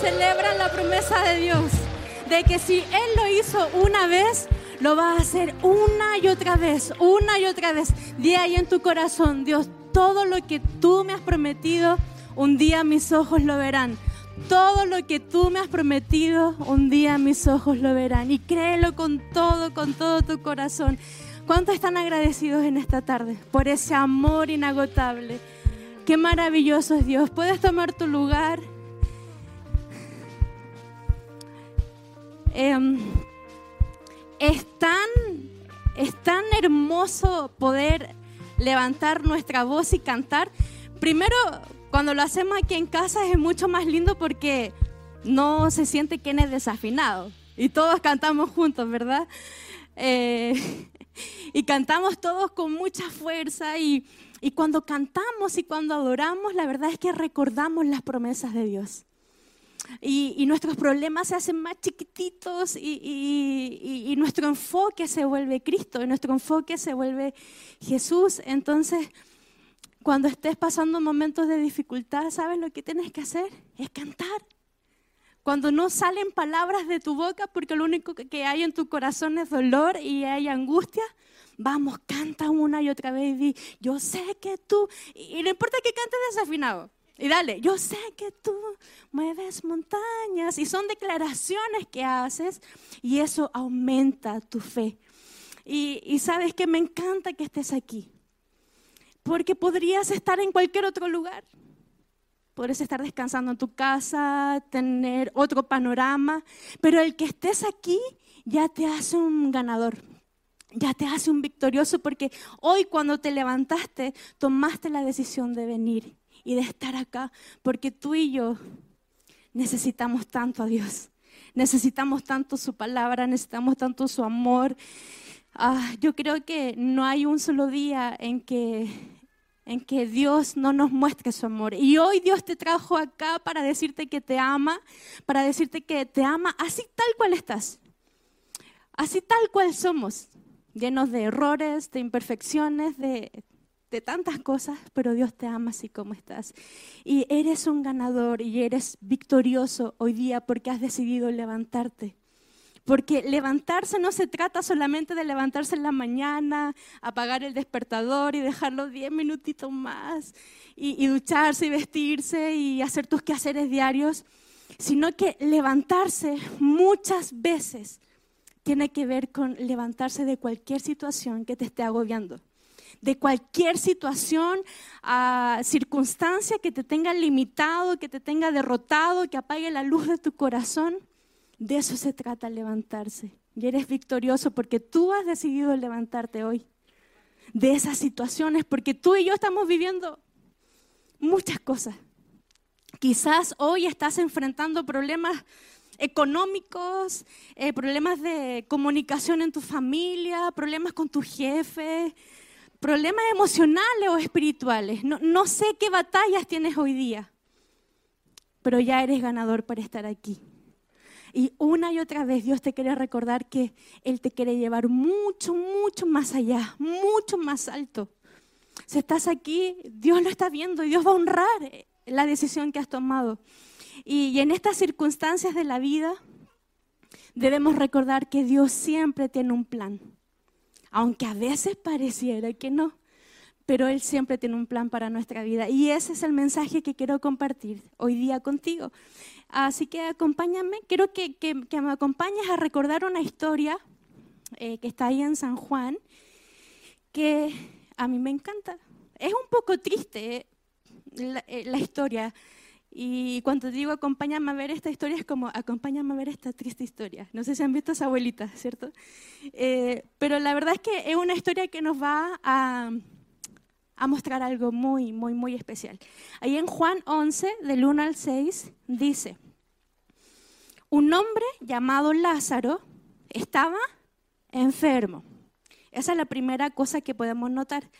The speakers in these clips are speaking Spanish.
celebran la promesa de Dios de que si Él lo hizo una vez, lo va a hacer una y otra vez, una y otra vez. De ahí en tu corazón, Dios, todo lo que tú me has prometido, un día mis ojos lo verán. Todo lo que tú me has prometido, un día mis ojos lo verán. Y créelo con todo, con todo tu corazón. ¿Cuántos están agradecidos en esta tarde por ese amor inagotable? Qué maravilloso es Dios. Puedes tomar tu lugar. Em, es, tan, es tan hermoso poder levantar nuestra voz y cantar. Primero, cuando lo hacemos aquí en casa es mucho más lindo porque no se siente quién es desafinado. Y todos cantamos juntos, ¿verdad? Eh, y cantamos todos con mucha fuerza y, y cuando cantamos y cuando adoramos, la verdad es que recordamos las promesas de Dios. Y, nuestros problemas se hacen más chiquititos y, y, nuestro enfoque se vuelve Cristo, y nuestro enfoque se vuelve Jesús. Entonces, cuando estés pasando momentos de dificultad, ¿sabes lo que tienes que hacer? Es cantar. Cuando no salen palabras de tu boca porque lo único que hay en tu corazón es dolor y hay angustia, vamos, canta una y otra vez y di, yo sé que tú, y no importa que cantes desafinado, y dale, yo sé que tú mueves montañas. Y son declaraciones que haces y eso aumenta tu fe. Y, y, sabes que me encanta que estés aquí. Porque podrías estar en cualquier otro lugar. Podrías estar descansando en tu casa, tener otro panorama. Pero el que estés aquí ya te hace un ganador. Ya te hace un victorioso porque hoy cuando te levantaste tomaste la decisión de venir y de estar acá, porque tú y yo necesitamos tanto a Dios, necesitamos tanto su palabra, necesitamos tanto su amor. Ah, yo creo que no hay un solo día en que, en que Dios no nos muestre su amor. Y hoy Dios te trajo acá para decirte que te ama, para decirte que te ama así tal cual estás, así tal cual somos, llenos de errores, de imperfecciones, de de tantas cosas, pero Dios te ama así como estás. Y eres un ganador y eres victorioso hoy día porque has decidido levantarte. Porque levantarse no se trata solamente de levantarse en la mañana, apagar el despertador y dejarlo diez minutitos más, y, y ducharse y vestirse y hacer tus quehaceres diarios, sino que levantarse muchas veces tiene que ver con levantarse de cualquier situación que te esté agobiando de cualquier situación, circunstancia que te tenga limitado, que te tenga derrotado, que apague la luz de tu corazón. De eso se trata levantarse. Y eres victorioso porque tú has decidido levantarte hoy. De esas situaciones, porque tú y yo estamos viviendo muchas cosas. Quizás hoy estás enfrentando problemas económicos, eh, problemas de comunicación en tu familia, problemas con tu jefe, problemas emocionales o espirituales. No, no sé qué batallas tienes hoy día, pero ya eres ganador para estar aquí. Y una y otra vez Dios te quiere recordar que Él te quiere llevar mucho, mucho más allá, mucho más alto. Si estás aquí, Dios lo está viendo y Dios va a honrar la decisión que has tomado. Y, y en estas circunstancias de la vida debemos recordar que Dios siempre tiene un plan aunque a veces pareciera que no, pero Él siempre tiene un plan para nuestra vida. Y ese es el mensaje que quiero compartir hoy día contigo. Así que acompáñame, quiero que, me acompañes a recordar una historia eh, que está ahí en San Juan, que a mí me encanta. Es un poco triste eh, eh, la historia, y cuando digo acompáñame a ver esta historia, es como acompáñame a ver esta triste historia. No sé si han visto a esa abuelita, ¿cierto? Eh, pero la verdad es que es una historia que nos va a, a, mostrar algo muy, muy, muy especial. Ahí en Juan 11, del 1 al 6, dice, un hombre llamado Lázaro estaba enfermo. Esa es la primera cosa que podemos notar.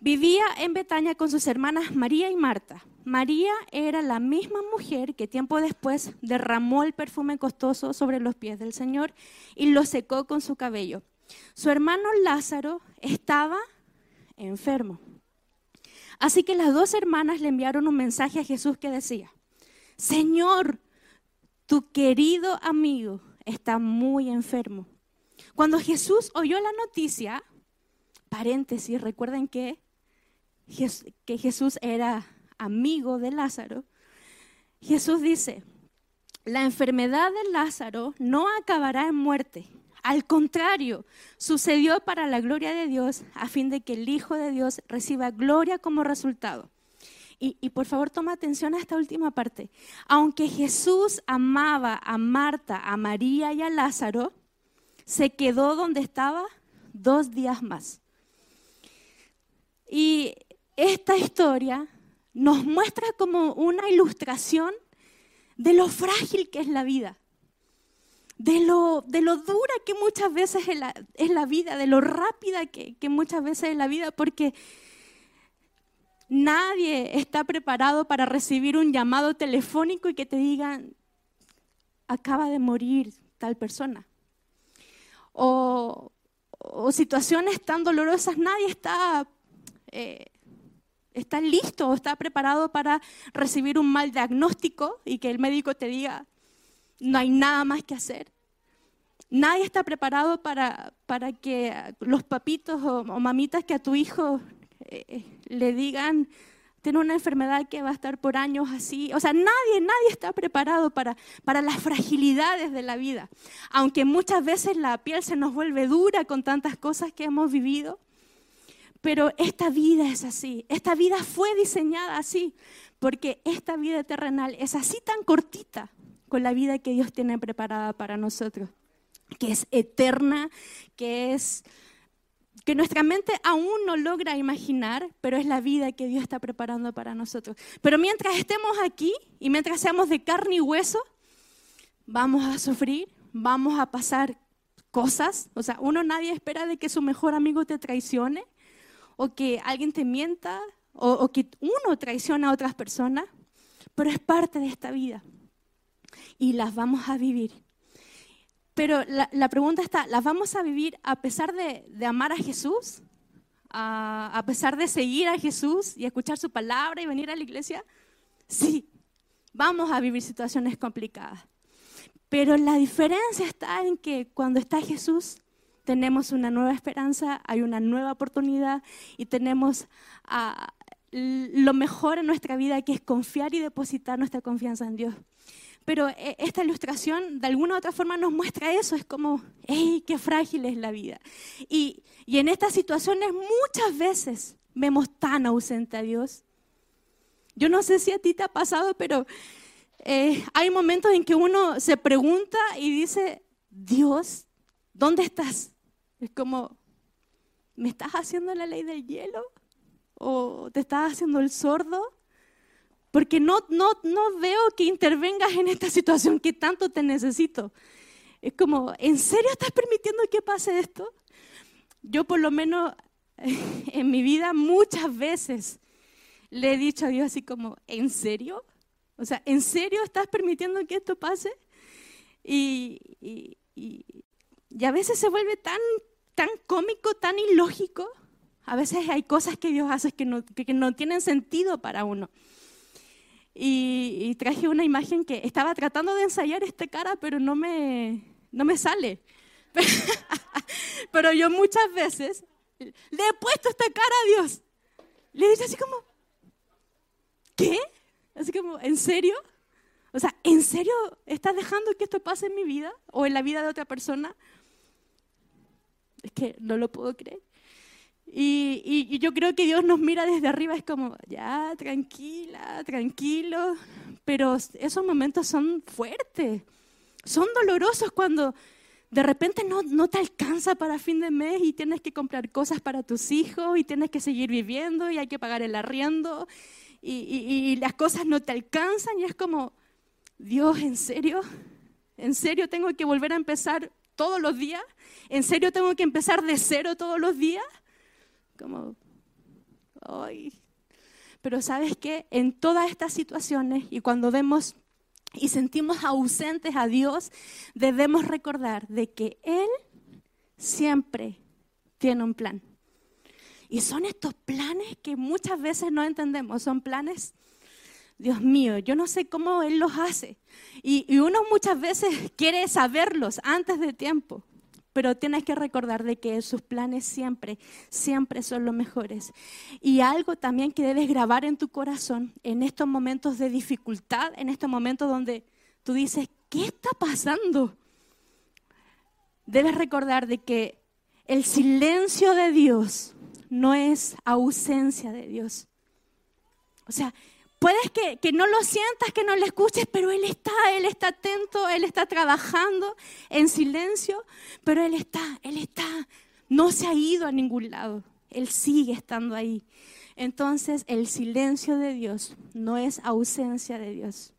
Vivía en Betania con sus hermanas María y Marta. María era la misma mujer que tiempo después derramó el perfume costoso sobre los pies del Señor y lo secó con su cabello. Su hermano Lázaro estaba enfermo. Así que las dos hermanas le enviaron un mensaje a Jesús que decía, Señor, tu querido amigo está muy enfermo. Cuando Jesús oyó la noticia, paréntesis, recuerden que, que Jesús era amigo de Lázaro, Jesús dice, la enfermedad de Lázaro no acabará en muerte. Al contrario, sucedió para la gloria de Dios a fin de que el Hijo de Dios reciba gloria como resultado. Y, por favor toma atención a esta última parte. Aunque Jesús amaba a Marta, a María y a Lázaro, se quedó donde estaba dos días más. Y esta historia nos muestra como una ilustración de lo frágil que es la vida, de lo, de lo dura que muchas veces es la, vida, de lo rápida que, que muchas veces es la vida, porque nadie está preparado para recibir un llamado telefónico y que te digan, acaba de morir tal persona. O, o situaciones tan dolorosas, nadie está eh, está listo o está preparado para recibir un mal diagnóstico y que el médico te diga, no hay nada más que hacer. Nadie está preparado para, para que los papitos o, mamitas que a tu hijo eh, le digan, tiene una enfermedad que va a estar por años así. O sea, nadie, nadie está preparado para, para las fragilidades de la vida. Aunque muchas veces la piel se nos vuelve dura con tantas cosas que hemos vivido. Pero esta vida es así, esta vida fue diseñada así, porque esta vida terrenal es así tan cortita con la vida que Dios tiene preparada para nosotros, que es eterna, que es que nuestra mente aún no logra imaginar, pero es la vida que Dios está preparando para nosotros. Pero mientras estemos aquí y mientras seamos de carne y hueso, vamos a sufrir, vamos a pasar cosas. O sea, uno nadie espera de que su mejor amigo te traicione, o que alguien te mienta o, que uno traiciona a otras personas, pero es parte de esta vida y las vamos a vivir. Pero la, pregunta está, ¿las vamos a vivir a pesar de, amar a Jesús? A, a, pesar de seguir a Jesús y escuchar su palabra y venir a la iglesia? Sí, vamos a vivir situaciones complicadas. Pero la diferencia está en que cuando está Jesús, tenemos una nueva esperanza, hay una nueva oportunidad y tenemos ah, lo mejor en nuestra vida que es confiar y depositar nuestra confianza en Dios. Pero eh, esta ilustración de alguna u otra forma nos muestra eso, es como, ¡hey, qué frágil es la vida! Y, en estas situaciones muchas veces vemos tan ausente a Dios. Yo no sé si a ti te ha pasado, pero eh, hay momentos en que uno se pregunta y dice, Dios, ¿dónde estás? Es como, ¿me estás haciendo la ley del hielo? ¿O te estás haciendo el sordo? Porque no, no, no veo que intervengas en esta situación que tanto te necesito. Es como, ¿en serio estás permitiendo que pase esto? Yo por lo menos en mi vida muchas veces le he dicho a Dios así como, ¿en serio? O sea, ¿en serio estás permitiendo que esto pase? Y, y, y a veces se vuelve tan tan cómico, tan ilógico. A veces hay cosas que Dios hace que no, que no tienen sentido para uno. Y, traje una imagen que estaba tratando de ensayar esta cara, pero no me, no me sale. pero yo muchas veces le he puesto esta cara a Dios. Le he dicho así como, ¿qué? Así como, ¿en serio? O sea, ¿en serio estás dejando que esto pase en mi vida o en la vida de otra persona? es que no lo puedo creer. Y, y, yo creo que Dios nos mira desde arriba, es como, ya, tranquila, tranquilo, pero esos momentos son fuertes, son dolorosos cuando de repente no, no te alcanza para fin de mes y tienes que comprar cosas para tus hijos y tienes que seguir viviendo y hay que pagar el arriendo y, y las cosas no te alcanzan y es como, Dios, ¿en serio? ¿En serio tengo que volver a empezar todos los días? ¿En serio tengo que empezar de cero todos los días? Como, ay. Pero sabes que en todas estas situaciones y cuando vemos y sentimos ausentes a Dios, debemos recordar de que Él siempre tiene un plan. Y son estos planes que muchas veces no entendemos, son planes Dios mío, yo no sé cómo Él los hace. Y, y uno muchas veces quiere saberlos antes de tiempo pero tienes que recordar de que sus planes siempre, siempre son los mejores. Y algo también que debes grabar en tu corazón en estos momentos de dificultad, en estos momentos donde tú dices, ¿qué está pasando? Debes recordar de que el silencio de Dios no es ausencia de Dios. O sea, puedes que, que, no lo sientas, que no lo escuches, pero Él está, Él está atento, Él está trabajando en silencio, pero Él está, Él está, no se ha ido a ningún lado, Él sigue estando ahí. Entonces el silencio de Dios no es ausencia de Dios,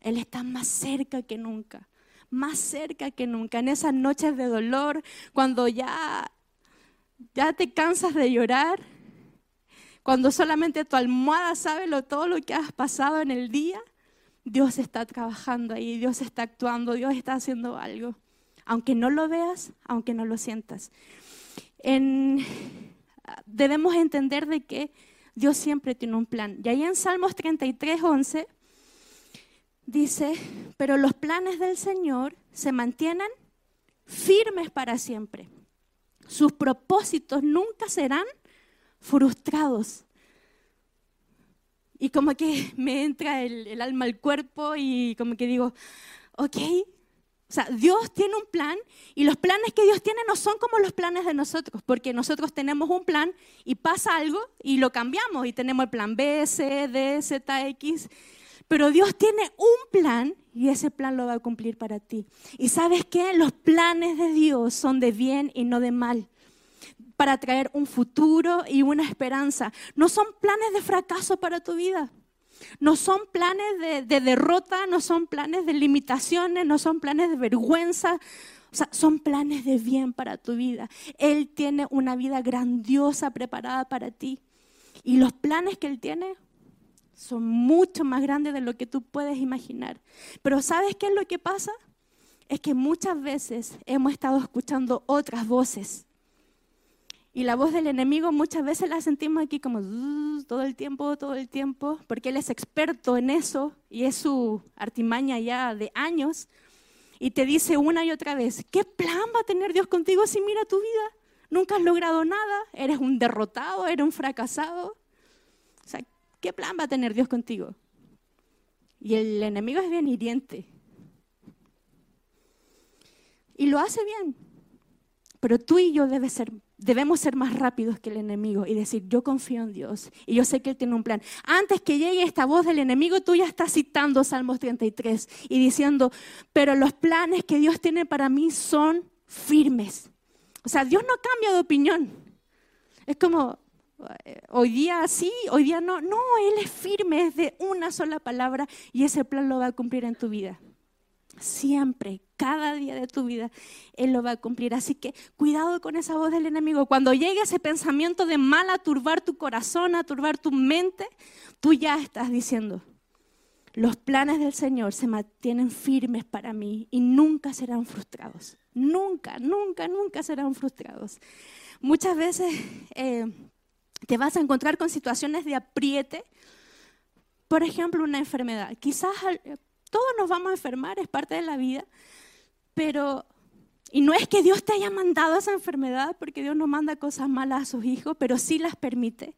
Él está más cerca que nunca, más cerca que nunca, en esas noches de dolor, cuando ya, ya te cansas de llorar cuando solamente tu almohada sabe lo, todo lo que has pasado en el día, Dios está trabajando ahí, Dios está actuando, Dios está haciendo algo. Aunque no lo veas, aunque no lo sientas. debemos entender de que Dios siempre tiene un plan. Y ahí en Salmos 33, 11 dice, pero los planes del Señor se mantienen firmes para siempre. Sus propósitos nunca serán frustrados. Y como que me entra el, alma al cuerpo y como que digo, ok, o sea, Dios tiene un plan y los planes que Dios tiene no son como los planes de nosotros, porque nosotros tenemos un plan y pasa algo y lo cambiamos y tenemos el plan B, C, D, Z, X. Pero Dios tiene un plan y ese plan lo va a cumplir para ti. Y sabes qué? Los planes de Dios son de bien y no de mal para traer un futuro y una esperanza. No son planes de fracaso para tu vida. No son planes de, derrota, no son planes de limitaciones, no son planes de vergüenza. O sea, son planes de bien para tu vida. Él tiene una vida grandiosa preparada para ti. Y los planes que Él tiene son mucho más grandes de lo que tú puedes imaginar. Pero ¿sabes qué es lo que pasa? Es que muchas veces hemos estado escuchando otras voces y la voz del enemigo muchas veces la sentimos aquí como todo el tiempo, todo el tiempo, porque él es experto en eso y es su artimaña ya de años. Y te dice una y otra vez, ¿qué plan va a tener Dios contigo si mira tu vida? Nunca has logrado nada, eres un derrotado, eres un fracasado. O sea, ¿qué plan va a tener Dios contigo? Y el enemigo es bien hiriente. Y lo hace bien. Pero tú y yo debes ser debemos ser más rápidos que el enemigo y decir, yo confío en Dios y yo sé que Él tiene un plan. Antes que llegue esta voz del enemigo, tú ya estás citando Salmos 33 y diciendo, pero los planes que Dios tiene para mí son firmes. O sea, Dios no cambia de opinión. Es como, eh, hoy día sí, hoy día no. No, Él es firme, es de una sola palabra y ese plan lo va a cumplir en tu vida. Siempre, cada día de tu vida, Él lo va a cumplir. Así que cuidado con esa voz del enemigo. Cuando llegue ese pensamiento de mal a turbar tu corazón, a turbar tu mente, tú ya estás diciendo, los planes del Señor se mantienen firmes para mí y nunca serán frustrados. Nunca, nunca, nunca serán frustrados. Muchas veces eh, te vas a encontrar con situaciones de apriete. Por ejemplo, una enfermedad. Quizás todos nos vamos a enfermar, es parte de la vida, pero, y no es que Dios te haya mandado esa enfermedad, porque Dios no manda cosas malas a sus hijos, pero sí las permite.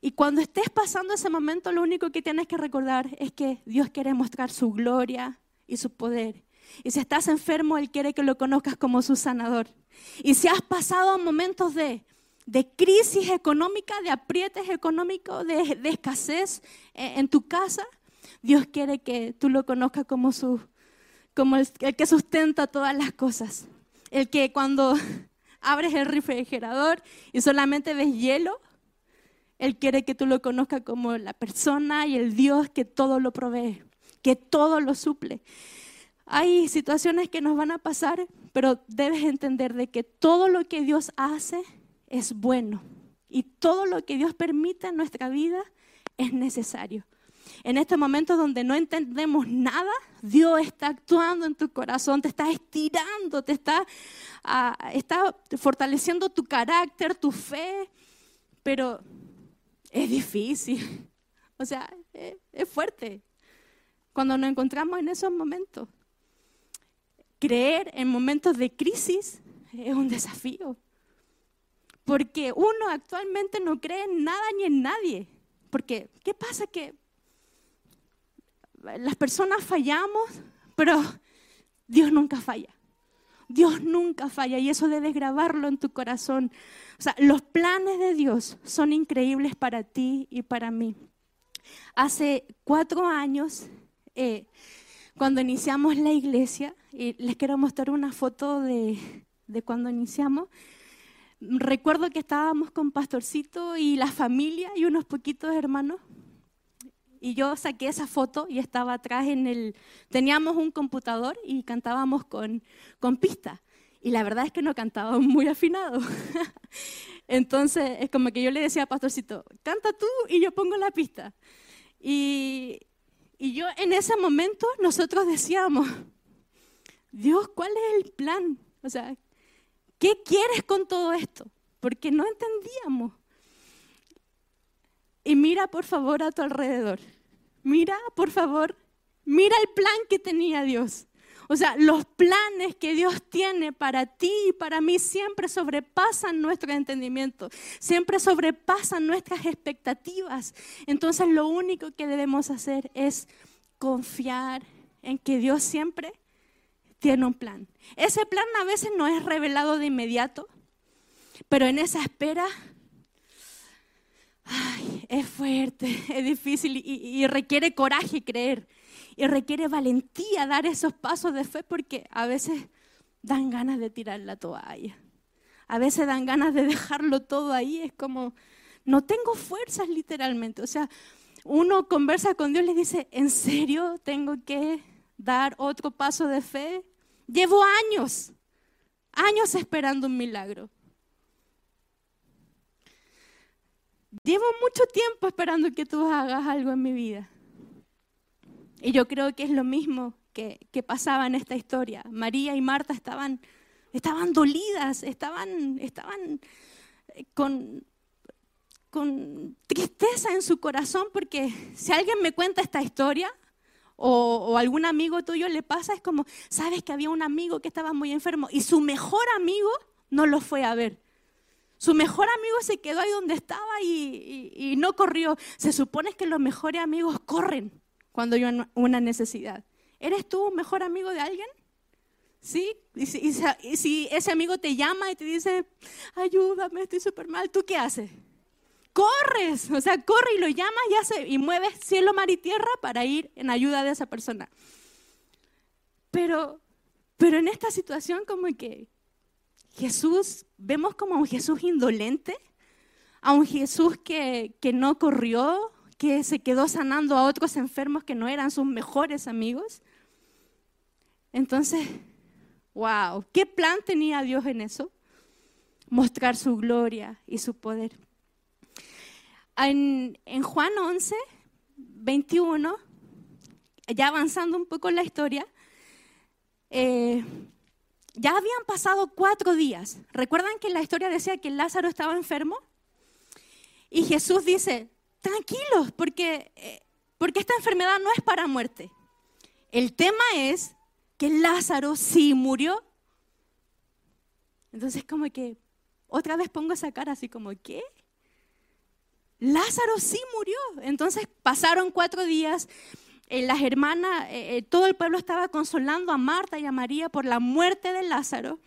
Y cuando estés pasando ese momento, lo único que tienes que recordar es que Dios quiere mostrar su gloria y su poder. Y si estás enfermo, Él quiere que lo conozcas como su sanador. Y si has pasado momentos de, de crisis económica, de aprietes económicos, de, de escasez eh, en tu casa, Dios quiere que tú lo conozcas como, su, como el, que sustenta todas las cosas. El que cuando abres el refrigerador y solamente ves hielo, Él quiere que tú lo conozcas como la persona y el Dios que todo lo provee, que todo lo suple. Hay situaciones que nos van a pasar, pero debes entender de que todo lo que Dios hace es bueno y todo lo que Dios permite en nuestra vida es necesario en este momento donde no entendemos nada, Dios está actuando en tu corazón, te está estirando, te está, ah, está fortaleciendo tu carácter, tu fe, pero es difícil. O sea, es, es fuerte cuando nos encontramos en esos momentos. Creer en momentos de crisis es un desafío. Porque uno actualmente no cree en nada ni en nadie. Porque, ¿qué pasa? Que las personas fallamos, pero Dios nunca falla. Dios nunca falla y eso debes grabarlo en tu corazón. O sea, los planes de Dios son increíbles para ti y para mí. Hace cuatro años, eh, cuando iniciamos la iglesia, y les quiero mostrar una foto de, de cuando iniciamos, recuerdo que estábamos con Pastorcito y la familia y unos poquitos hermanos y yo saqué esa foto y estaba atrás en el... Teníamos un computador y cantábamos con, con pista. Y la verdad es que no cantábamos muy afinado. Entonces es como que yo le decía a Pastorcito, canta tú y yo pongo la pista. Y, y yo en ese momento nosotros decíamos, Dios, ¿cuál es el plan? O sea, ¿qué quieres con todo esto? Porque no entendíamos. Y mira por favor a tu alrededor. Mira por favor, mira el plan que tenía Dios. O sea, los planes que Dios tiene para ti y para mí siempre sobrepasan nuestro entendimiento, siempre sobrepasan nuestras expectativas. Entonces lo único que debemos hacer es confiar en que Dios siempre tiene un plan. Ese plan a veces no es revelado de inmediato, pero en esa espera Ay, es fuerte, es difícil y, requiere coraje creer. Y requiere valentía dar esos pasos de fe porque a veces dan ganas de tirar la toalla. A veces dan ganas de dejarlo todo ahí. Es como, no tengo fuerzas literalmente. O sea, uno conversa con Dios y le dice, ¿en serio tengo que dar otro paso de fe? Llevo años, años esperando un milagro. Llevo mucho tiempo esperando que tú hagas algo en mi vida. Y yo creo que es lo mismo que, pasaba en esta historia. María y Marta estaban, estaban dolidas, estaban, estaban eh, con, con tristeza en su corazón porque si alguien me cuenta esta historia o, o, algún amigo tuyo le pasa, es como, sabes que había un amigo que estaba muy enfermo y su mejor amigo no lo fue a ver. Su mejor amigo se quedó ahí donde estaba y, no corrió. Se supone que los mejores amigos corren cuando hay una necesidad. ¿Eres tú un mejor amigo de alguien? ¿Sí? Y si, ese amigo te llama y te dice, ayúdame, estoy súper mal, ¿tú qué haces? Corres, o sea, corre y lo llamas y, hace, y mueves cielo, mar y tierra para ir en ayuda de esa persona. Pero, pero en esta situación como que Jesús, vemos como un Jesús indolente, a un Jesús que, que no corrió, que se quedó sanando a otros enfermos que no eran sus mejores amigos. Entonces, wow, ¿qué plan tenía Dios en eso? Mostrar su gloria y su poder. En, en Juan 11, 21, ya avanzando un poco en la historia, eh, ya habían pasado cuatro días. ¿Recuerdan que la historia decía que Lázaro estaba enfermo? Y Jesús dice, tranquilos, porque, eh, porque esta enfermedad no es para muerte. El tema es que Lázaro sí murió. Entonces como que otra vez pongo esa cara así como, ¿qué? Lázaro sí murió. Entonces pasaron cuatro días eh, las hermanas, eh, eh, todo el pueblo estaba consolando a Marta y a María por la muerte de Lázaro.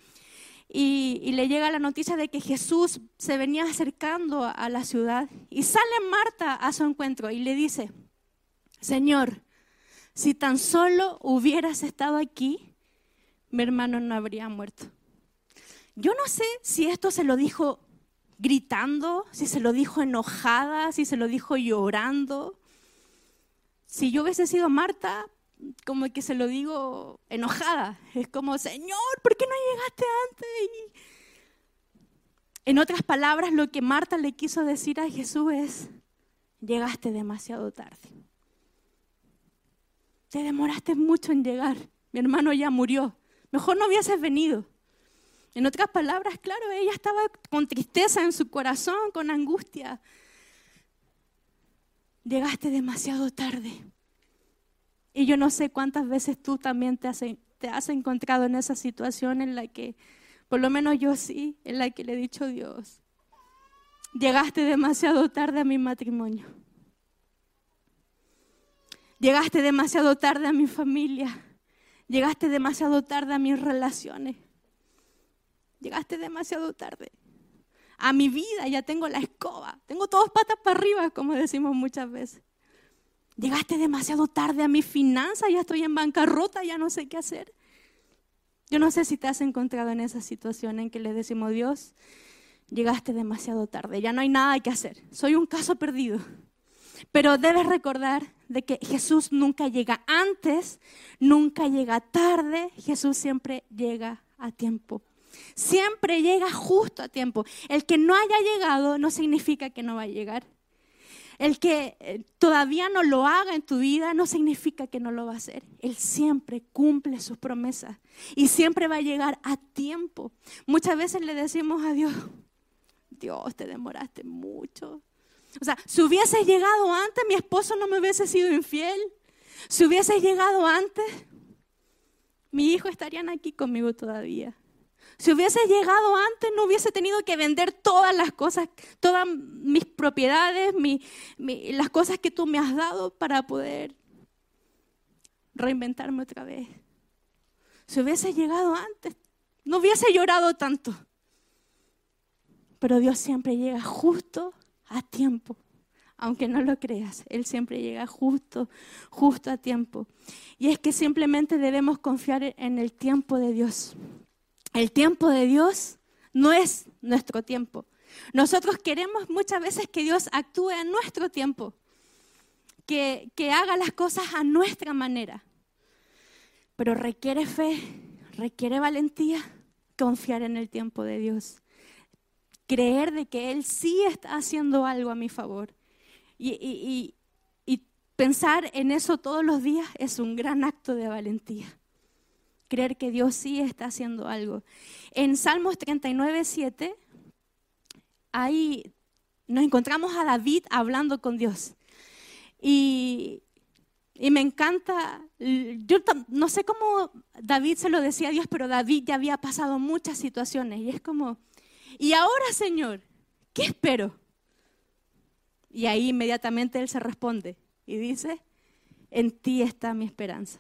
Y, le llega la noticia de que Jesús se venía acercando a, la ciudad. Y sale Marta a su encuentro y le dice, Señor, si tan solo hubieras estado aquí, mi hermano no habría muerto. Yo no sé si esto se lo dijo gritando, si se lo dijo enojada, si se lo dijo llorando. Si yo hubiese sido Marta, como que se lo digo enojada. Es como, Señor, ¿por qué no llegaste antes? en otras palabras, lo que Marta le quiso decir a Jesús es, llegaste demasiado tarde. Te demoraste mucho en llegar. Mi hermano ya murió. Mejor no hubieses venido. En otras palabras, claro, ella estaba con tristeza en su corazón, con angustia. Llegaste demasiado tarde. Y yo no sé cuántas veces tú también te has, encontrado en esa situación en la que, por lo menos yo sí, en la que le he dicho Dios, llegaste demasiado tarde a mi matrimonio. Llegaste demasiado tarde a mi familia. Llegaste demasiado tarde a mis relaciones. Llegaste demasiado tarde a mi vida. Ya tengo la escoba. Tengo todas patas para arriba, como decimos muchas veces. Llegaste demasiado tarde a mi finanza. Ya estoy en bancarrota. Ya no sé qué hacer. Yo no sé si te has encontrado en esa situación en que le decimos, Dios, llegaste demasiado tarde. Ya no hay nada que hacer. Soy un caso perdido. Pero debes recordar de que Jesús nunca llega antes, nunca llega tarde, Jesús siempre llega a tiempo. Siempre llega justo a tiempo. El que no haya llegado no significa que no va a llegar. El que eh, todavía no lo haga en tu vida no significa que no lo va a hacer. Él siempre cumple sus promesas y siempre va a llegar a tiempo. Muchas veces le decimos a Dios, Dios, te demoraste mucho. O sea, si hubieses llegado antes, mi esposo no me hubiese sido infiel. Si hubieses llegado antes, mi hijo estarían aquí conmigo todavía. Si hubiese llegado antes, no hubiese tenido que vender todas las cosas, todas mis propiedades, las cosas que tú me has dado para poder reinventarme otra vez. Si hubiese llegado antes, no hubiese llorado tanto. Pero Dios siempre llega justo a tiempo. Aunque no lo creas, Él siempre llega justo, justo a tiempo. Y es que simplemente debemos confiar en el tiempo de Dios. El tiempo de Dios no es nuestro tiempo. Nosotros queremos muchas veces que Dios actúe a nuestro tiempo, que, que haga las cosas a nuestra manera. Pero requiere fe, requiere valentía confiar en el tiempo de Dios creer de que Él sí está haciendo algo a mi favor. Y, pensar en eso todos los días es un gran acto de valentía. Creer que Dios sí está haciendo algo. En Salmos 39, 7, ahí nos encontramos a David hablando con Dios. Y, y me encanta, yo no sé cómo David se lo decía a Dios, pero David ya había pasado muchas situaciones y es como, y ahora, Señor, ¿qué espero? Y ahí inmediatamente él se responde y dice, en ti está mi esperanza.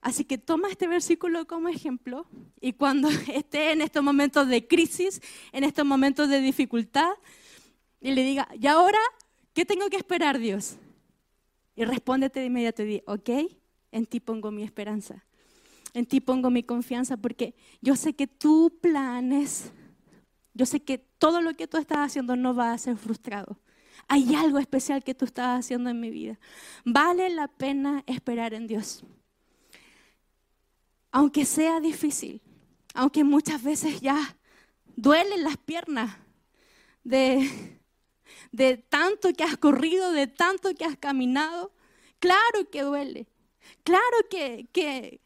Así que toma este versículo como ejemplo y cuando esté en estos momentos de crisis, en estos momentos de dificultad, y le diga, ¿y ahora qué tengo que esperar, Dios? Y respóndete de inmediato y di, ok, en ti pongo mi esperanza en ti pongo mi confianza porque yo sé que tu planes, yo sé que todo lo que tú estás haciendo no va a ser frustrado. Hay algo especial que tú estás haciendo en mi vida. Vale la pena esperar en Dios. Aunque sea difícil, aunque muchas veces ya duelen las piernas de, de tanto que has corrido, de tanto que has caminado, claro que duele. Claro que, que,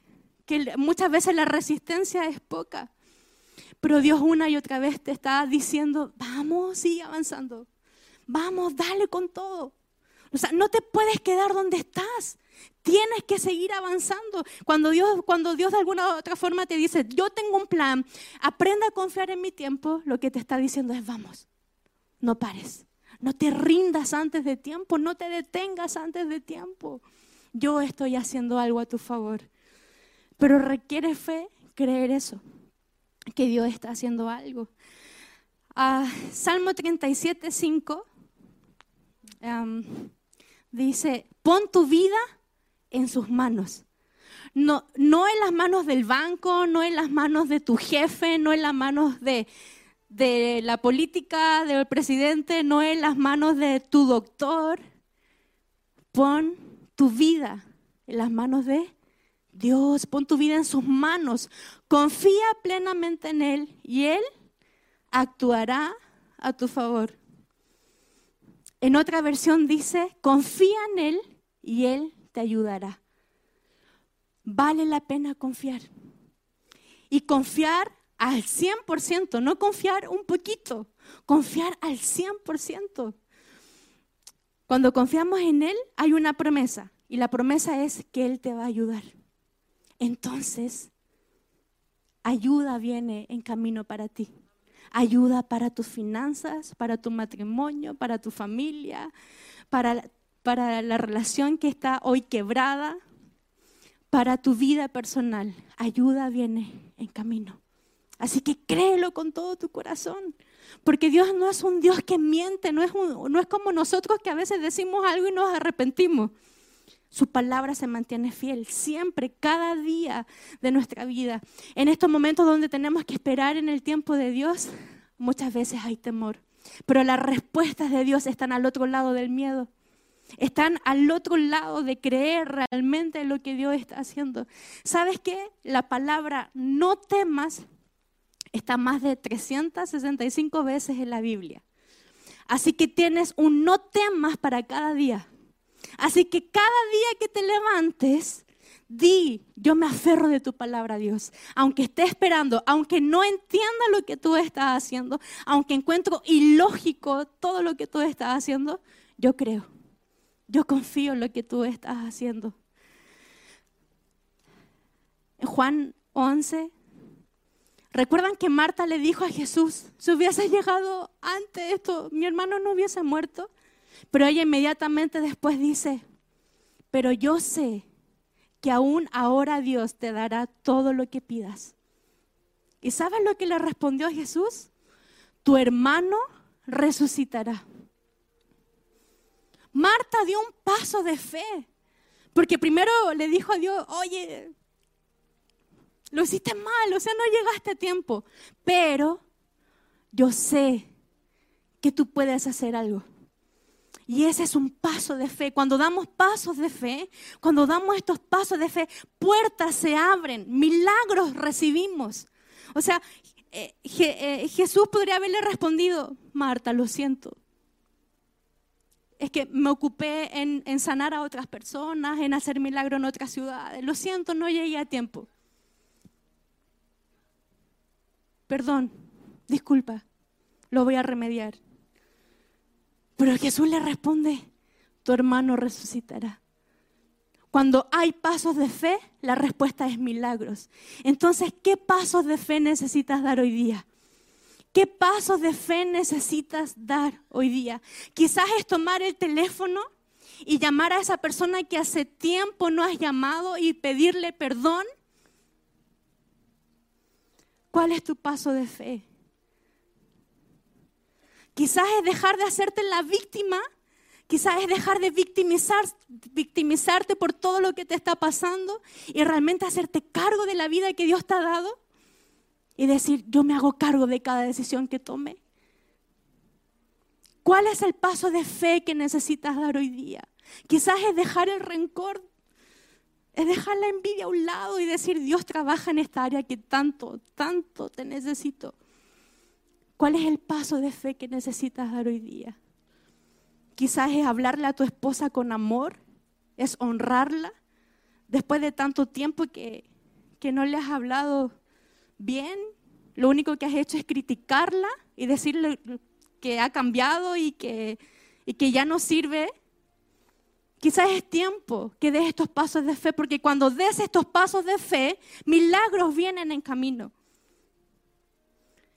que muchas veces la resistencia es poca. Pero Dios una y otra vez te está diciendo, vamos, sigue avanzando. Vamos, dale con todo. O sea, no te puedes quedar donde estás. Tienes que seguir avanzando. Cuando Dios, cuando Dios de alguna u otra forma te dice, yo tengo un plan, aprenda a confiar en mi tiempo, lo que te está diciendo es, vamos, no pares. No te rindas antes de tiempo, no te detengas antes de tiempo. Yo estoy haciendo algo a tu favor. Pero requiere fe creer eso, que Dios está haciendo algo. Ah, Salmo 37, 5 dice, pon tu vida en sus manos. No, no en las manos del banco, no en las manos de tu jefe, no en las manos de, de la política, del presidente, no en las manos de tu doctor. Pon tu vida en las manos de Dios, pon tu vida en sus manos, confía plenamente en Él y Él actuará a tu favor. En otra versión dice, confía en Él y Él te ayudará. Vale la pena confiar. Y confiar al 100%, no confiar un poquito, confiar al 100%. Cuando confiamos en Él, hay una promesa. Y la promesa es que Él te va a ayudar. Entonces, ayuda viene en camino para ti. Ayuda para tus finanzas, para tu matrimonio, para tu familia, para, para la relación que está hoy quebrada, para tu vida personal. Ayuda viene en camino. Así que créelo con todo tu corazón. Porque Dios no es un Dios que miente, no es, no es como nosotros que a veces decimos algo y nos arrepentimos. Su palabra se mantiene fiel siempre, cada día de nuestra vida. En estos momentos donde tenemos que esperar en el tiempo de Dios, muchas veces hay temor. Pero las respuestas de Dios están al otro lado del miedo. Están al otro lado de creer realmente lo que Dios está haciendo. ¿Sabes qué? La palabra no temas está más de 365 veces en la Biblia. Así que tienes un no temas para cada día. Así que cada día que te levantes, di, yo me aferro de tu palabra, Dios. Aunque esté esperando, aunque no entienda lo que tú estás haciendo, aunque encuentro ilógico todo lo que tú estás haciendo, yo creo. Yo confío en lo que tú estás haciendo. En Juan 11, ¿recuerdan que Marta le dijo a Jesús, si hubiese llegado antes esto, mi hermano no hubiese muerto? Pero ella inmediatamente después dice, pero yo sé que aún ahora Dios te dará todo lo que pidas. ¿Y sabes lo que le respondió Jesús? Tu hermano resucitará. Marta dio un paso de fe, porque primero le dijo a Dios, oye, lo hiciste mal, o sea, no llegaste a tiempo, pero yo sé que tú puedes hacer algo. Y ese es un paso de fe. Cuando damos pasos de fe, cuando damos estos pasos de fe, puertas se abren, milagros recibimos. O sea, eh, eh, Jesús podría haberle respondido, Marta, lo siento. Es que me ocupé en, sanar a otras personas, en hacer milagros en otras ciudades. Lo siento, no llegué a tiempo. Perdón, disculpa, lo voy a remediar. Pero Jesús le responde, tu hermano resucitará. Cuando hay pasos de fe, la respuesta es milagros. Entonces, ¿qué pasos de fe necesitas dar hoy día? ¿Qué pasos de fe necesitas dar hoy día? Quizás es tomar el teléfono y llamar a esa persona que hace tiempo no has llamado y pedirle perdón. ¿Cuál es tu paso de fe? Quizás es dejar de hacerte la víctima, quizás es dejar de victimizar, victimizarte por todo lo que te está pasando y realmente hacerte cargo de la vida que Dios te ha dado y decir, yo me hago cargo de cada decisión que tome. ¿Cuál es el paso de fe que necesitas dar hoy día? Quizás es dejar el rencor, es dejar la envidia a un lado y decir, Dios trabaja en esta área que tanto, tanto te necesito. ¿Cuál es el paso de fe que necesitas dar hoy día? Quizás es hablarle a tu esposa con amor, es honrarla después de tanto tiempo que, que no le has hablado bien, lo único que has hecho es criticarla y decirle que ha cambiado y que, y que ya no sirve. Quizás es tiempo que des estos pasos de fe, porque cuando des estos pasos de fe, milagros vienen en camino.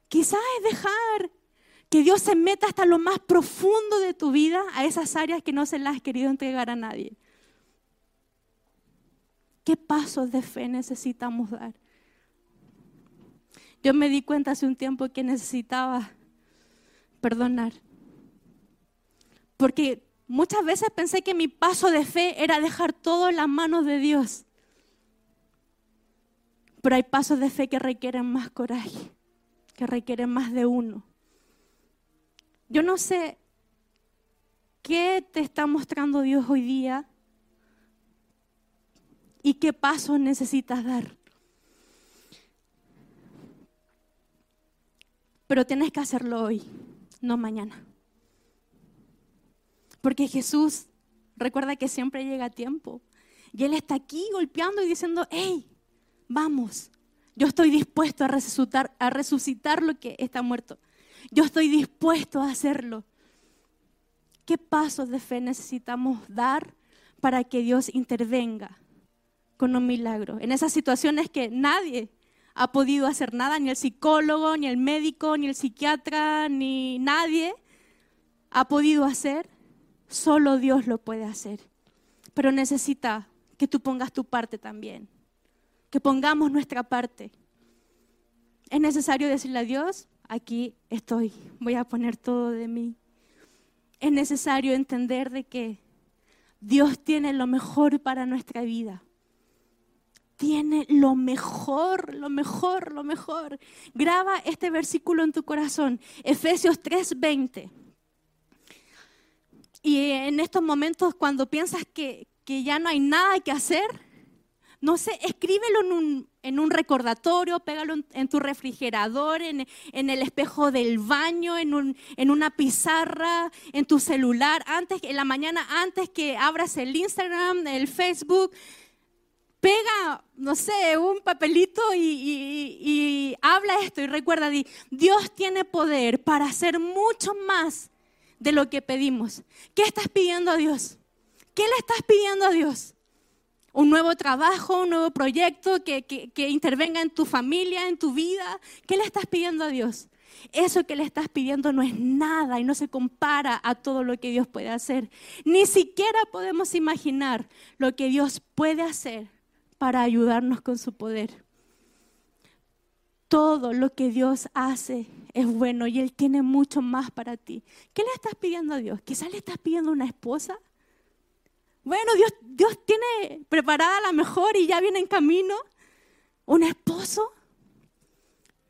Quizás es dejar que Dios se meta hasta lo más profundo de tu vida a esas áreas que no se las has querido entregar a nadie. ¿Qué pasos de fe necesitamos dar? Yo me di cuenta hace un tiempo que necesitaba perdonar. Porque muchas veces pensé que mi paso de fe era dejar todo en las manos de Dios. Pero hay pasos de fe que requieren más coraje que requiere más de uno. Yo no sé qué te está mostrando Dios hoy día y qué pasos necesitas dar. Pero tienes que hacerlo hoy, no mañana. Porque Jesús, recuerda que siempre llega a tiempo. Y Él está aquí golpeando y diciendo, hey, vamos, yo estoy dispuesto a resucitar, a resucitar lo que está muerto. Yo estoy dispuesto a hacerlo. ¿Qué pasos de fe necesitamos dar para que Dios intervenga con un milagro? En esas situaciones que nadie ha podido hacer nada, ni el psicólogo, ni el médico, ni el psiquiatra, ni nadie ha podido hacer, solo Dios lo puede hacer. Pero necesita que tú pongas tu parte también, que pongamos nuestra parte. Es necesario decirle a Dios, aquí estoy, voy a poner todo de mí. Es necesario entender de que Dios tiene lo mejor para nuestra vida. Tiene lo mejor, lo mejor, lo mejor. Graba este versículo en tu corazón, Efesios 3:20. Y en estos momentos cuando piensas que, que ya no hay nada que hacer, no sé, escríbelo en un, en un recordatorio, pégalo en, tu refrigerador, en, en, el espejo del baño, en, un, en, una pizarra, en tu celular, antes, en la mañana antes que abras el Instagram, el Facebook. Pega, no sé, un papelito y, habla esto y recuerda, Dios tiene poder para hacer mucho más de lo que pedimos. ¿Qué estás pidiendo a Dios? ¿Qué le estás pidiendo a Dios? un nuevo trabajo, un nuevo proyecto que, intervenga en tu familia, en tu vida. ¿Qué le estás pidiendo a Dios? Eso que le estás pidiendo no es nada y no se compara a todo lo que Dios puede hacer. Ni siquiera podemos imaginar lo que Dios puede hacer para ayudarnos con su poder. Todo lo que Dios hace es bueno y Él tiene mucho más para ti. ¿Qué le estás pidiendo a Dios? Quizás le estás pidiendo una esposa, bueno, Dios, Dios tiene preparada la mejor y ya viene en camino un esposo.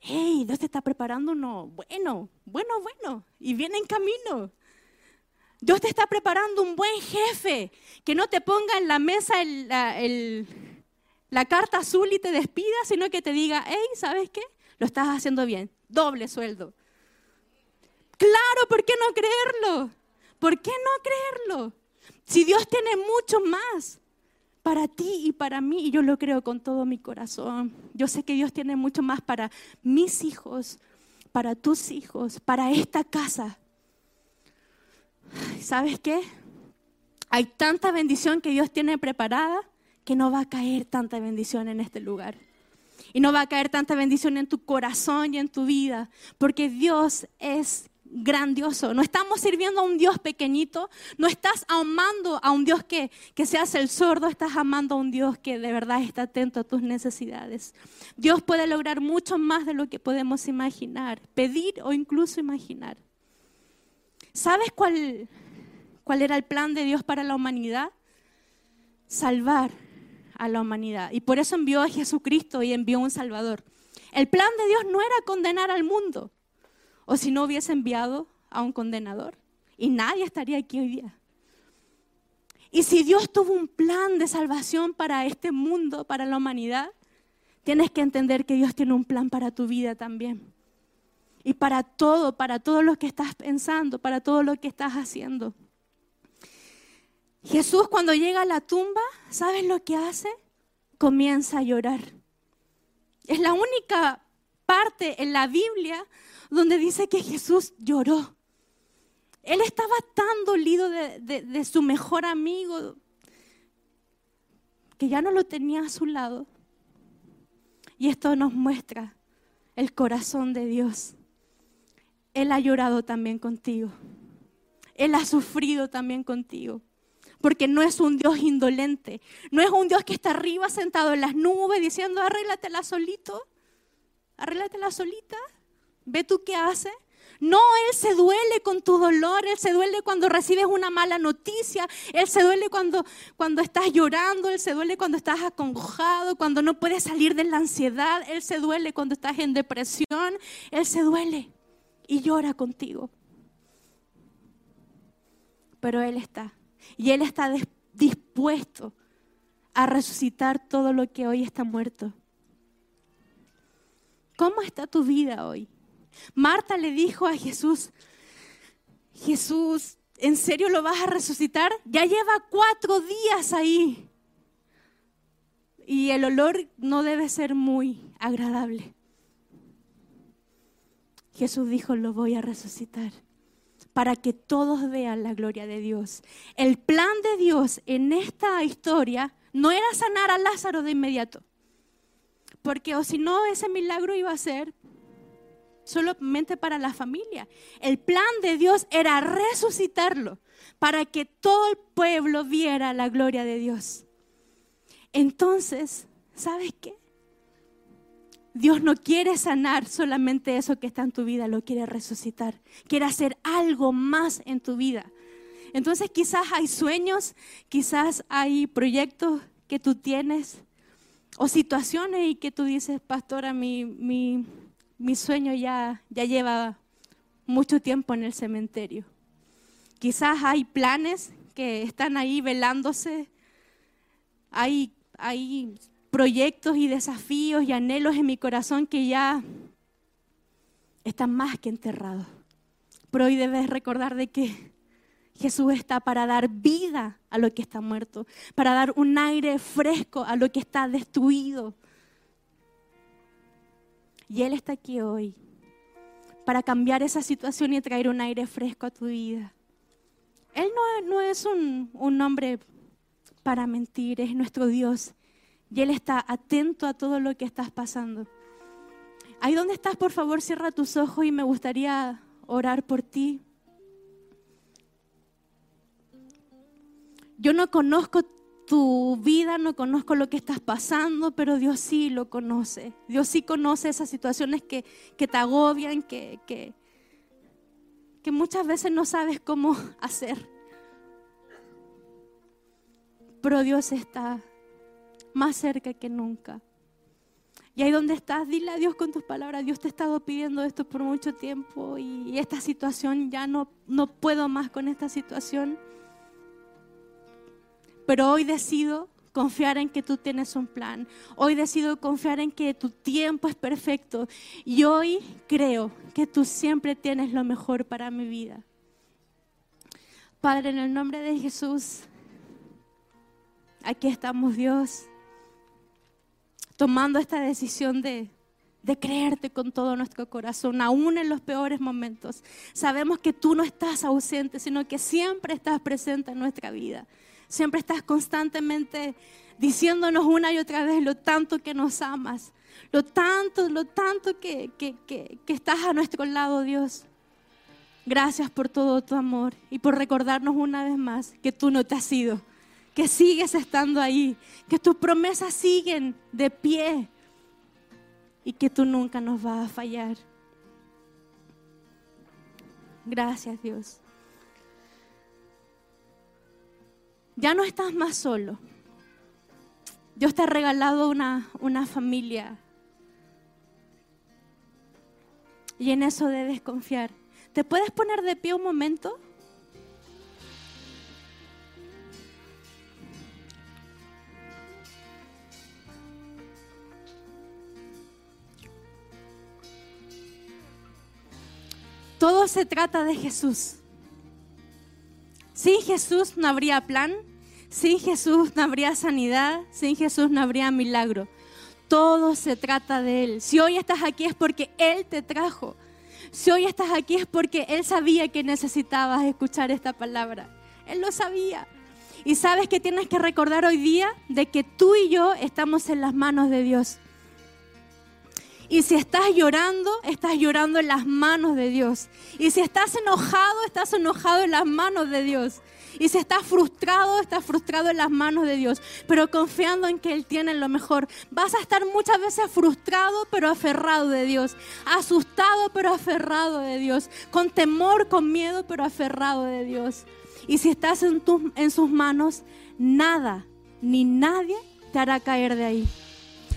Hey, Dios te está preparando uno bueno, bueno, bueno, y viene en camino. Dios te está preparando un buen jefe que no te ponga en la mesa la carta azul y te despida, sino que te diga, hey, ¿sabes qué? Lo estás haciendo bien, doble sueldo. Claro, ¿por qué no creerlo? ¿Por qué no creerlo? Si Dios tiene mucho más para ti y para mí, y yo lo creo con todo mi corazón. Yo sé que Dios tiene mucho más para mis hijos, para tus hijos, para esta casa. ¿Sabes qué? Hay tanta bendición que Dios tiene preparada que no va a caer tanta bendición en este lugar. Y no va a caer tanta bendición en tu corazón y en tu vida, porque Dios es grandioso. No estamos sirviendo a un Dios pequeñito, no estás amando a un Dios que, que se hace el sordo, estás amando a un Dios que de verdad está atento a tus necesidades. Dios puede lograr mucho más de lo que podemos imaginar, pedir o incluso imaginar. ¿Sabes cuál, cuál era el plan de Dios para la humanidad? Salvar a la humanidad. Y por eso envió a Jesucristo y envió un Salvador. El plan de Dios no era condenar al mundo o si no hubiese enviado a un condenador. Y nadie estaría aquí hoy día. Y si Dios tuvo un plan de salvación para este mundo, para la humanidad, tienes que entender que Dios tiene un plan para tu vida también. Y para todo, para todo lo que estás pensando, para todo lo que estás haciendo. Jesús cuando llega a la tumba, ¿sabes lo que hace? Comienza a llorar. Es la única parte en la Biblia donde dice que Jesús lloró. Él estaba tan dolido de, su mejor amigo que ya no lo tenía a su lado. Y esto nos muestra el corazón de Dios. Él ha llorado también contigo. Él ha sufrido también contigo. Porque no es un Dios indolente. No es un Dios que está arriba sentado en las nubes diciendo, arréglatela solito. Arréglatela solita. Ve tú qué hace. No, Él se duele con tu dolor, Él se duele cuando recibes una mala noticia, Él se duele cuando, cuando estás llorando, Él se duele cuando estás acongojado, cuando no puedes salir de la ansiedad, Él se duele cuando estás en depresión, Él se duele y llora contigo. Pero Él está, y Él está dispuesto a resucitar todo lo que hoy está muerto. ¿Cómo está tu vida hoy? Marta le dijo a Jesús, Jesús, ¿en serio lo vas a resucitar? Ya lleva cuatro días ahí. Y el olor no debe ser muy agradable. Jesús dijo, lo voy a resucitar. Para que todos vean la gloria de Dios. El plan de Dios en esta historia no era sanar a Lázaro de inmediato, porque o si no, ese milagro iba a ser solamente para la familia. El plan de Dios era resucitarlo para que todo el pueblo viera la gloria de Dios. Entonces, ¿sabes qué? Dios no quiere sanar solamente eso que está en tu vida, lo quiere resucitar. Quiere hacer algo más en tu vida. Entonces quizás hay sueños, quizás hay proyectos que tú tienes o situaciones y que tú dices, pastora, mi, mi, mi sueño ya, ya lleva mucho tiempo en el cementerio. Quizás hay planes que están ahí velándose, hay, hay proyectos y desafíos y anhelos en mi corazón que ya están más que enterrados. Pero hoy debes recordar de que Jesús está para dar vida a lo que está muerto, para dar un aire fresco a lo que está destruido. Y Él está aquí hoy para cambiar esa situación y traer un aire fresco a tu vida. Él no, es un, un hombre para mentir, es nuestro Dios y Él está atento a todo lo que estás pasando. Ahí donde estás, por favor, cierra tus ojos y me gustaría orar por ti. Yo no conozco tu vida, no conozco lo que estás pasando, pero Dios sí lo conoce. Dios sí conoce esas situaciones que, te agobian, que, que, que muchas veces no sabes cómo hacer. Pero Dios está más cerca que nunca. Y ahí donde estás, dile a Dios con tus palabras, Dios te ha estado pidiendo esto por mucho tiempo y esta situación, ya no, no puedo más con esta situación. Pero hoy decido confiar en que tú tienes un plan. Hoy decido confiar en que tu tiempo es perfecto. Y hoy creo que tú siempre tienes lo mejor para mi vida. Padre, en el nombre de Jesús, aquí estamos Dios tomando esta decisión de, creerte con todo nuestro corazón, aún en los peores momentos. Sabemos que tú no estás ausente, sino que siempre estás presente en nuestra vida. Siempre estás constantemente diciéndonos una y otra vez lo tanto que nos amas, lo tanto, lo tanto que, que, estás a nuestro lado, Dios. Gracias por todo tu amor y por recordarnos una vez más que tú no te has ido que sigues estando ahí, que tus promesas siguen de pie y que tú nunca nos vas a fallar. Gracias Dios. Ya no estás más solo. Dios te ha regalado una, una familia. Y en eso debes confiar. ¿Te puedes poner de pie un momento? Todo se trata de Jesús. Sin Jesús no habría plan, sin Jesús no habría sanidad, sin Jesús no habría milagro. Todo se trata de Él. Si hoy estás aquí es porque Él te trajo. Si hoy estás aquí es porque Él sabía que necesitabas escuchar esta palabra. Él lo sabía. Y sabes que tienes que recordar hoy día de que tú y yo estamos en las manos de Dios. Y si estás llorando, estás llorando en las manos de Dios. Y si estás enojado, estás enojado en las manos de Dios. Y si estás frustrado, estás frustrado en las manos de Dios, pero confiando en que Él tiene lo mejor. Vas a estar muchas veces frustrado, pero aferrado de Dios. Asustado, pero aferrado de Dios. Con temor, con miedo, pero aferrado de Dios. Y si estás en, sus manos, nada ni nadie te hará caer de ahí.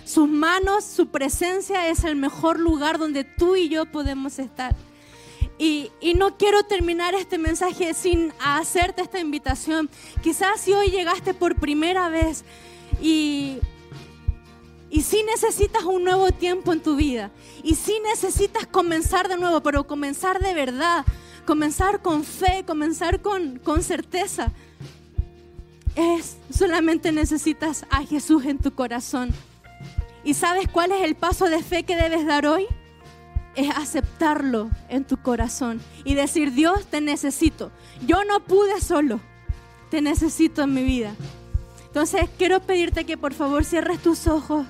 Sus manos, su presencia es el mejor lugar donde tú y yo podemos estar. Y, no quiero terminar este mensaje sin hacerte esta invitación. Quizás si hoy llegaste por primera vez y, y si necesitas un nuevo tiempo en tu vida. Y si necesitas comenzar de nuevo, pero comenzar de verdad. Comenzar con fe, comenzar con, con certeza. Es solamente necesitas a Jesús en tu corazón. ¿Y sabes cuál es el paso de fe que debes dar hoy? es aceptarlo en tu corazón y decir, Dios, te necesito. Yo no pude solo, te necesito en mi vida. Entonces quiero pedirte que por favor cierres tus ojos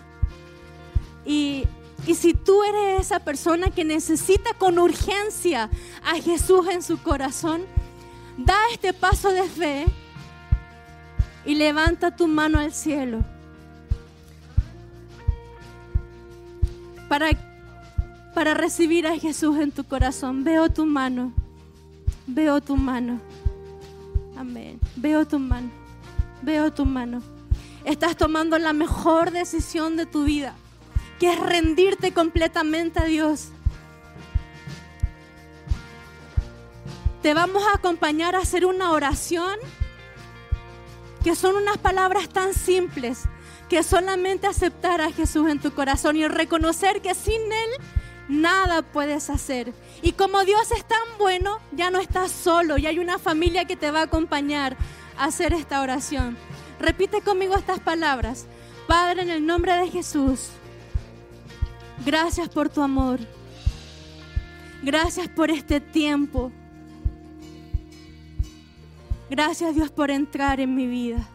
y, y si tú eres esa persona que necesita con urgencia a Jesús en su corazón, da este paso de fe y levanta tu mano al cielo. Para, para recibir a Jesús en tu corazón, veo tu mano, veo tu mano. Amén. Veo tu mano, veo tu mano. Estás tomando la mejor decisión de tu vida, que es rendirte completamente a Dios. Te vamos a acompañar a hacer una oración que son unas palabras tan simples que solamente aceptar a Jesús en tu corazón y reconocer que sin Él nada puedes hacer. Y como Dios es tan bueno, ya no estás solo y hay una familia que te va a acompañar a hacer esta oración. Repite conmigo estas palabras. Padre, en el nombre de Jesús, gracias por tu amor. Gracias por este tiempo. Gracias Dios por entrar en mi vida.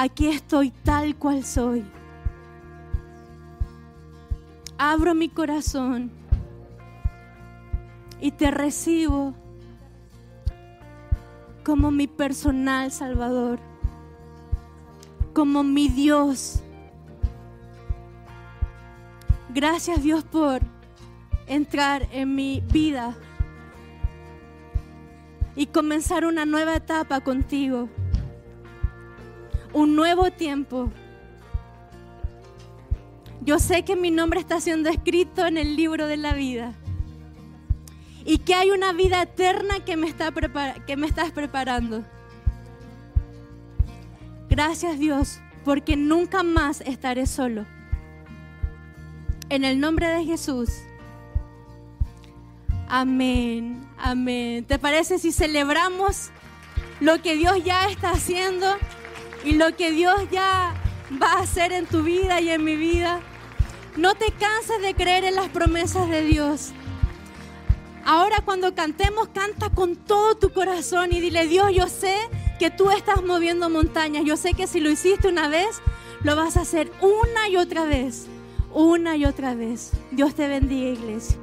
Aquí estoy tal cual soy. Abro mi corazón y te recibo como mi personal Salvador, como mi Dios. Gracias Dios por entrar en mi vida y comenzar una nueva etapa contigo. Un nuevo tiempo. Yo sé que mi nombre está siendo escrito en el libro de la vida y que hay una vida eterna que me, está que me estás preparando. Gracias Dios, porque nunca más estaré solo. En el nombre de Jesús. Amén, amén. ¿Te parece si celebramos lo que Dios ya está haciendo y lo que Dios ya va a hacer en tu vida y en mi vida? No te canses de creer en las promesas de Dios. Ahora cuando cantemos, canta con todo tu corazón y dile, Dios, yo sé que tú estás moviendo montañas. Yo sé que si lo hiciste una vez, lo vas a hacer una y otra vez. Una y otra vez. Dios te bendiga, iglesia.